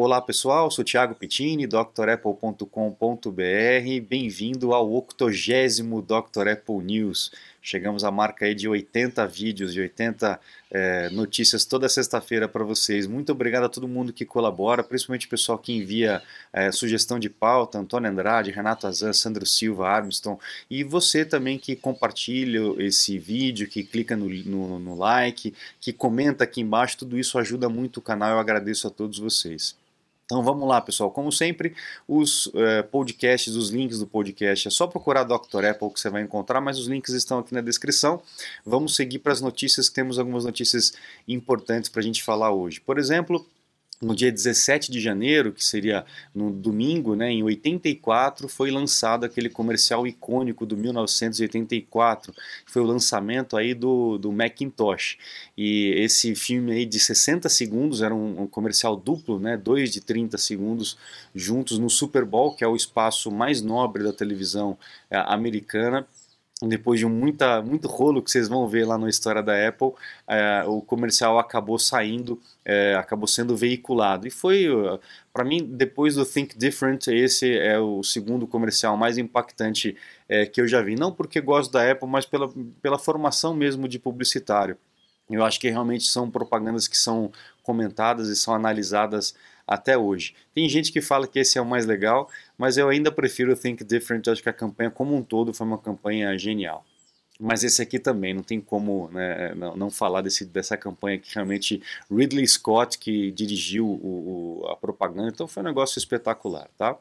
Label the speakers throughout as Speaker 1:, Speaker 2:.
Speaker 1: Olá pessoal, sou Thiago Pittini, drapple.com.br. Bem-vindo ao 80 Dr. Apple News. Chegamos à marca aí de 80 vídeos, de 80 é, notícias toda sexta-feira para vocês. Muito obrigado a todo mundo que colabora, principalmente o pessoal que envia é, sugestão de pauta, Antônio Andrade, Renato Azan, Sandro Silva, Armstrong, e você também que compartilha esse vídeo, que clica no, no, no like, que comenta aqui embaixo, tudo isso ajuda muito o canal, eu agradeço a todos vocês. Então vamos lá, pessoal. Como sempre, os uh, podcasts, os links do podcast, é só procurar Dr. Apple que você vai encontrar, mas os links estão aqui na descrição. Vamos seguir para as notícias, que temos algumas notícias importantes para a gente falar hoje. Por exemplo, no dia 17 de janeiro, que seria no domingo, né, em 84, foi lançado aquele comercial icônico do 1984, que foi o lançamento aí do, do Macintosh. E esse filme aí de 60 segundos, era um, um comercial duplo, né, dois de 30 segundos juntos no Super Bowl, que é o espaço mais nobre da televisão é, americana, depois de muita, muito rolo que vocês vão ver lá na história da Apple, é, o comercial acabou saindo, é, acabou sendo veiculado. E foi, para mim, depois do Think Different, esse é o segundo comercial mais impactante é, que eu já vi. Não porque gosto da Apple, mas pela, pela formação mesmo de publicitário. Eu acho que realmente são propagandas que são comentadas e são analisadas até hoje. Tem gente que fala que esse é o mais legal, mas eu ainda prefiro Think Different, acho que a campanha como um todo foi uma campanha genial. Mas esse aqui também, não tem como né, não, não, falar desse, dessa campanha que realmente Ridley Scott que dirigiu o, o, a propaganda, então foi um negócio espetacular, tá?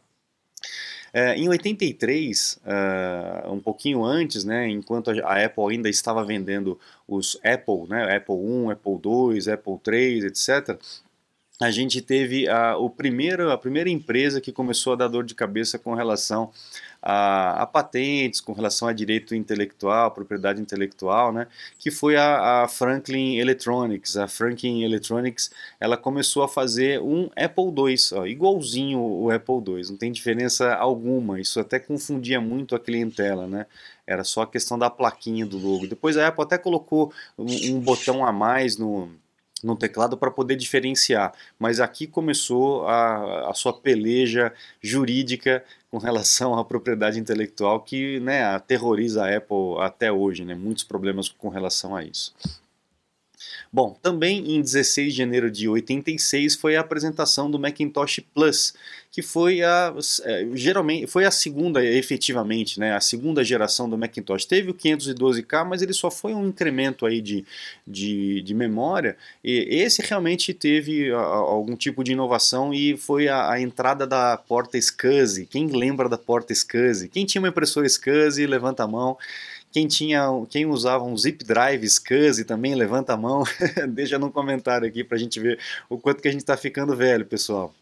Speaker 1: É, em 83, uh, é, um pouquinho antes, né, enquanto a Apple ainda estava vendendo os Apple, né, Apple 1, Apple 2, Apple 3, etc., a gente teve a, o primeiro, a primeira empresa que começou a dar dor de cabeça com relação a, a, patentes, com relação a direito intelectual, propriedade intelectual, né, que foi a, a, Franklin Electronics. A Franklin Electronics ela começou a fazer um Apple II, ó, igualzinho o Apple II, não tem diferença alguma. Isso até confundia muito a clientela, né? Era só a questão da plaquinha do logo. Depois a Apple até colocou um, um botão a mais no no teclado para poder diferenciar. Mas aqui começou a, a sua peleja jurídica com relação à propriedade intelectual que né, aterroriza a Apple até hoje, né, muitos problemas com relação a isso. Bom, também em 16 de janeiro de 86 foi a apresentação do Macintosh Plus, que foi a é, geralmente foi a segunda efetivamente, né, a segunda geração do Macintosh. Teve o 512K, mas ele só foi um incremento aí de, de, de memória. E esse realmente teve a, algum tipo de inovação e foi a, a, entrada da porta SCSI. Quem lembra da porta SCSI? Quem tinha uma impressora SCSI, levanta a mão. Quem tinha, quem usava um zip drive SCSI também levanta a mão. Deixa no comentário aqui para a gente ver o quanto que a gente está ficando velho, pessoal.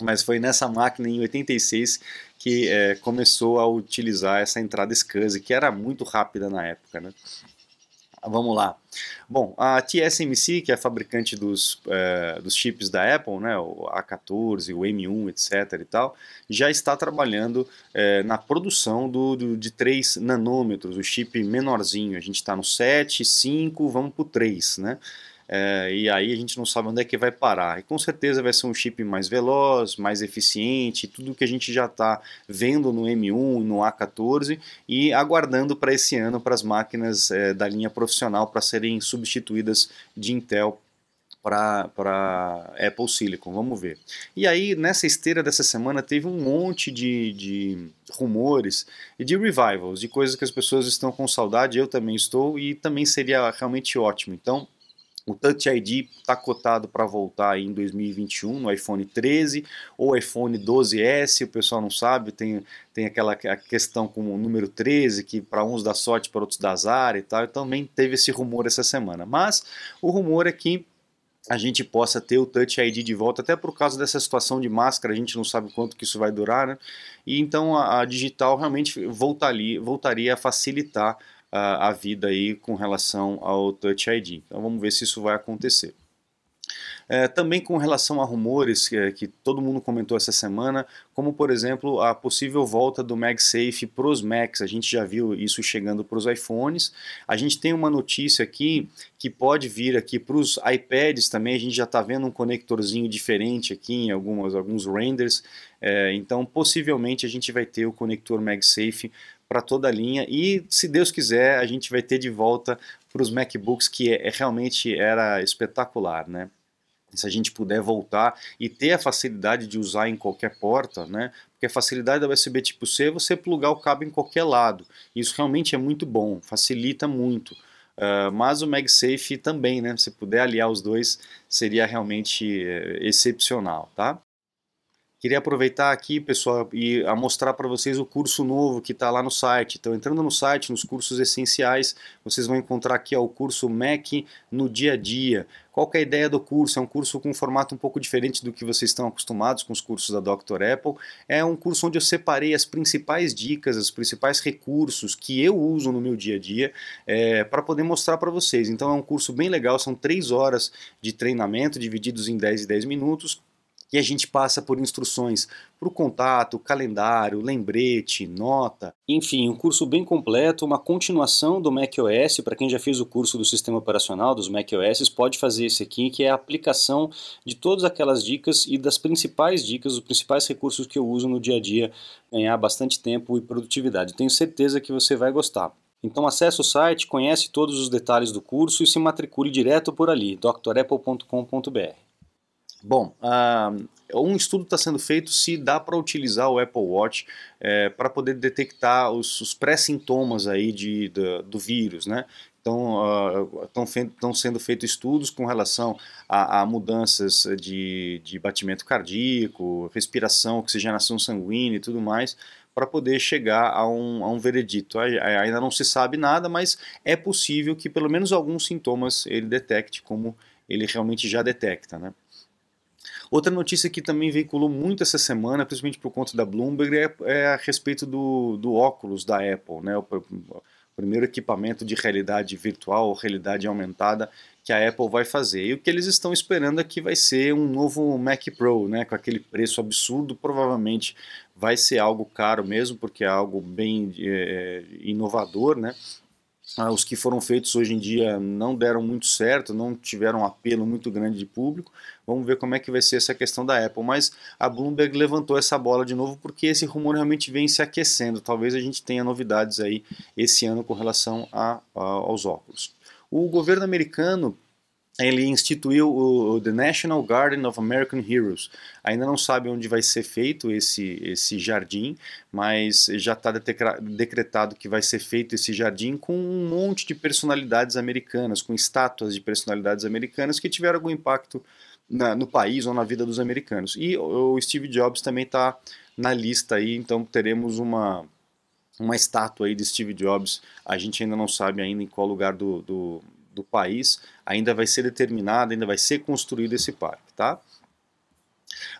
Speaker 1: Mas foi nessa máquina em 86 que é, começou a utilizar essa entrada SCSI, que era muito rápida na época, né? Vamos lá. Bom, a TSMC, que é a fabricante dos, é, dos chips da Apple, né, o A14, o M1, etc. e tal, já está trabalhando é, na produção do, do, de 3 nanômetros, o chip menorzinho. A gente está no 7, 5, vamos para o 3, né? É, e aí a gente não sabe onde é que vai parar. E com certeza vai ser um chip mais veloz, mais eficiente, tudo que a gente já está vendo no M1, no A14 e aguardando para esse ano para as máquinas é, da linha profissional para serem substituídas de Intel para Apple Silicon, vamos ver. E aí, nessa esteira dessa semana, teve um monte de, de rumores e de revivals, de coisas que as pessoas estão com saudade, eu também estou, e também seria realmente ótimo. Então, o Touch ID está cotado para voltar em 2021 no iPhone 13 ou iPhone 12S, o pessoal não sabe, tem, tem aquela questão com o número 13, que para uns dá sorte, para outros dá azar e tal, também teve esse rumor essa semana. Mas o rumor é que a gente possa ter o Touch ID de volta, até por causa dessa situação de máscara, a gente não sabe quanto que isso vai durar, né? E então a, a digital realmente voltaria, voltaria a facilitar a, a vida aí com relação ao Touch ID. Então vamos ver se isso vai acontecer. É, também com relação a rumores que, que, todo mundo comentou essa semana, como por exemplo a possível volta do MagSafe para os Macs. A gente já viu isso chegando para os iPhones. A gente tem uma notícia aqui que pode vir aqui para os iPads também. A gente já está vendo um conectorzinho diferente aqui em algumas, alguns renders. É, então possivelmente a gente vai ter o conector MagSafe para toda a linha e se Deus quiser a gente vai ter de volta para os MacBooks que é, é, realmente era espetacular, né? se a gente puder voltar e ter a facilidade de usar em qualquer porta, né? Porque a facilidade da USB tipo C é você plugar o cabo em qualquer lado. Isso realmente é muito bom, facilita muito. Uh, mas o MagSafe também, né? Se puder aliar os dois, seria realmente uh, excepcional, tá? Queria aproveitar aqui, pessoal, e a mostrar para vocês o curso novo que está lá no site. Então, entrando no site, nos cursos essenciais, vocês vão encontrar aqui ó, o curso Mac no dia a dia. Qual é a ideia do curso? É um curso com um formato um pouco diferente do que vocês estão acostumados com os cursos da Dr. Apple. É um curso onde eu separei as principais dicas, os principais recursos que eu uso no meu dia a dia é, para poder mostrar para vocês. Então é um curso bem legal, são três horas de treinamento divididos em 10 e 10 minutos e a gente passa por instruções para o contato, calendário, lembrete, nota, enfim, um curso bem completo, uma continuação do macOS, para quem já fez o curso do sistema operacional dos macOS, pode fazer esse aqui, que é a aplicação de todas aquelas dicas e das principais dicas, os principais recursos que eu uso no dia a dia, ganhar bastante tempo e produtividade. Tenho certeza que você vai gostar. Então acesse o site, conhece todos os detalhes do curso e se matricule direto por ali, drapple.com.br. Bom, uh, um estudo está sendo feito se dá para utilizar o Apple Watch é, para poder detectar os, os pré-sintomas aí de, de, do vírus, né? Então, estão uh, sendo feitos estudos com relação a, a mudanças de, de, batimento cardíaco, respiração, oxigenação sanguínea e tudo mais, para poder chegar a um, a um veredito. Ainda não se sabe nada, mas é possível que pelo menos alguns sintomas ele detecte, como ele realmente já detecta. Né? Outra notícia que também veiculou muito essa semana, principalmente por conta da Bloomberg, é, é a respeito do, do óculos da Apple, né? O, primeiro equipamento de realidade virtual ou realidade aumentada que a Apple vai fazer. E o que eles estão esperando é que vai ser um novo Mac Pro, né, com aquele preço absurdo, provavelmente vai ser algo caro mesmo, porque é algo bem é, inovador, né? Ah, os que foram feitos hoje em dia não deram muito certo, não tiveram um apelo muito grande de público. Vamos ver como é que vai ser essa questão da Apple. Mas a Bloomberg levantou essa bola de novo porque esse rumor realmente vem se aquecendo. Talvez a gente tenha novidades aí esse ano com relação a, a, aos óculos. O governo americano ele instituiu o, The National Garden of American Heroes. Ainda não sabe onde vai ser feito esse, esse jardim, mas já está decretado que vai ser feito esse jardim com um monte de personalidades americanas, com estátuas de personalidades americanas que tiveram algum impacto na, no país ou na vida dos americanos. E o Steve Jobs também está na lista aí, então teremos uma, uma estátua aí de Steve Jobs. A gente ainda não sabe ainda em qual lugar do, do do país ainda vai ser determinado, ainda vai ser construído esse parque, tá?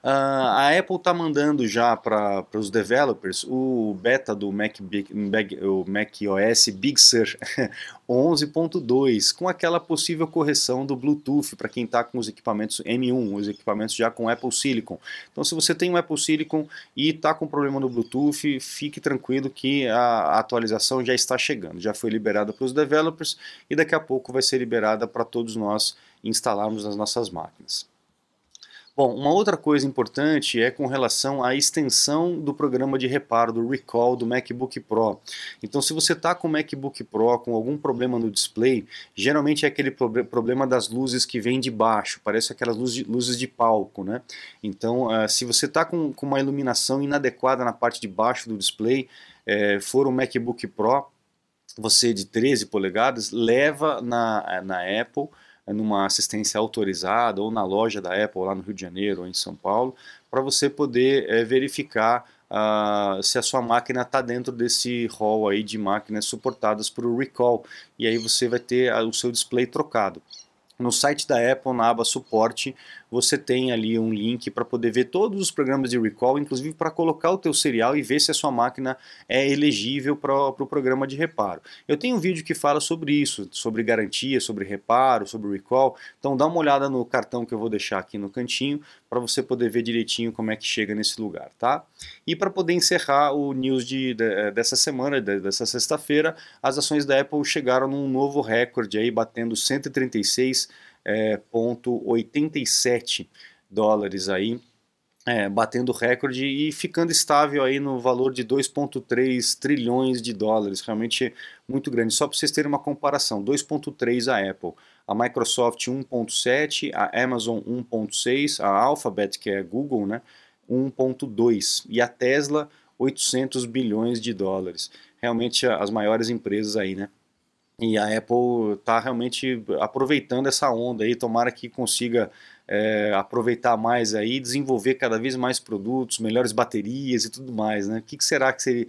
Speaker 1: Uh, a Apple está mandando já para os developers o beta do Mac, o Mac OS Big Sur 11.2 com aquela possível correção do Bluetooth para quem está com os equipamentos M1, os equipamentos já com Apple Silicon. Então, se você tem um Apple Silicon e está com problema no Bluetooth, fique tranquilo que a atualização já está chegando, já foi liberada para os developers e daqui a pouco vai ser liberada para todos nós instalarmos nas nossas máquinas. Bom, uma outra coisa importante é com relação à extensão do programa de reparo, do recall do MacBook Pro. Então, se você está com o MacBook Pro com algum problema no display, geralmente é aquele problema das luzes que vem de baixo, parece aquelas luzes de, luzes de palco, né? Então, uh, se você está com, com, uma iluminação inadequada na parte de baixo do display, é, for um MacBook Pro, você de 13 polegadas, leva na, na Apple numa assistência autorizada ou na loja da Apple lá no Rio de Janeiro ou em São Paulo, para você poder é, verificar uh, se a sua máquina está dentro desse hall aí de máquinas suportadas por recall e aí você vai ter o seu display trocado. No site da Apple, na aba suporte, você tem ali um link para poder ver todos os programas de recall, inclusive para colocar o teu serial e ver se a sua máquina é elegível para o pro programa de reparo. Eu tenho um vídeo que fala sobre isso, sobre garantia, sobre reparo, sobre recall, então dá uma olhada no cartão que eu vou deixar aqui no cantinho para você poder ver direitinho como é que chega nesse lugar, tá? E para poder encerrar o news de, de dessa semana, de, dessa sexta-feira, as ações da Apple chegaram num novo recorde aí, batendo 136,87 é, dólares aí, é, batendo recorde e ficando estável aí no valor de 2,3 trilhões de dólares, realmente muito grande. Só para vocês terem uma comparação, 2,3 a Apple, a Microsoft 1,7, a Amazon 1,6, a Alphabet, que é Google, né, 1,2 e a Tesla 800 bilhões de dólares. Realmente as maiores empresas aí, né? E a Apple está realmente aproveitando essa onda aí, tomara que consiga é, aproveitar mais aí, desenvolver cada vez mais produtos, melhores baterias e tudo mais, né? O que, que será que seria,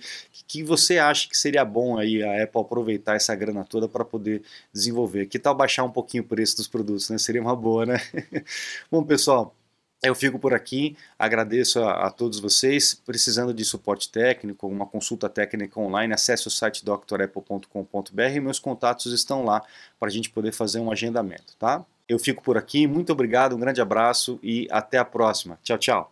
Speaker 1: que você acha que seria bom aí a Apple aproveitar essa grana toda para poder desenvolver? Que tal baixar um pouquinho o preço dos produtos, né? Seria uma boa, né? bom, pessoal, eu fico por aqui, agradeço a, a, todos vocês. Precisando de suporte técnico, uma consulta técnica online, acesse o site drapple.com.br. Meus contatos estão lá para a gente poder fazer um agendamento, tá? Eu fico por aqui, muito obrigado, um grande abraço e até a próxima. Tchau, tchau.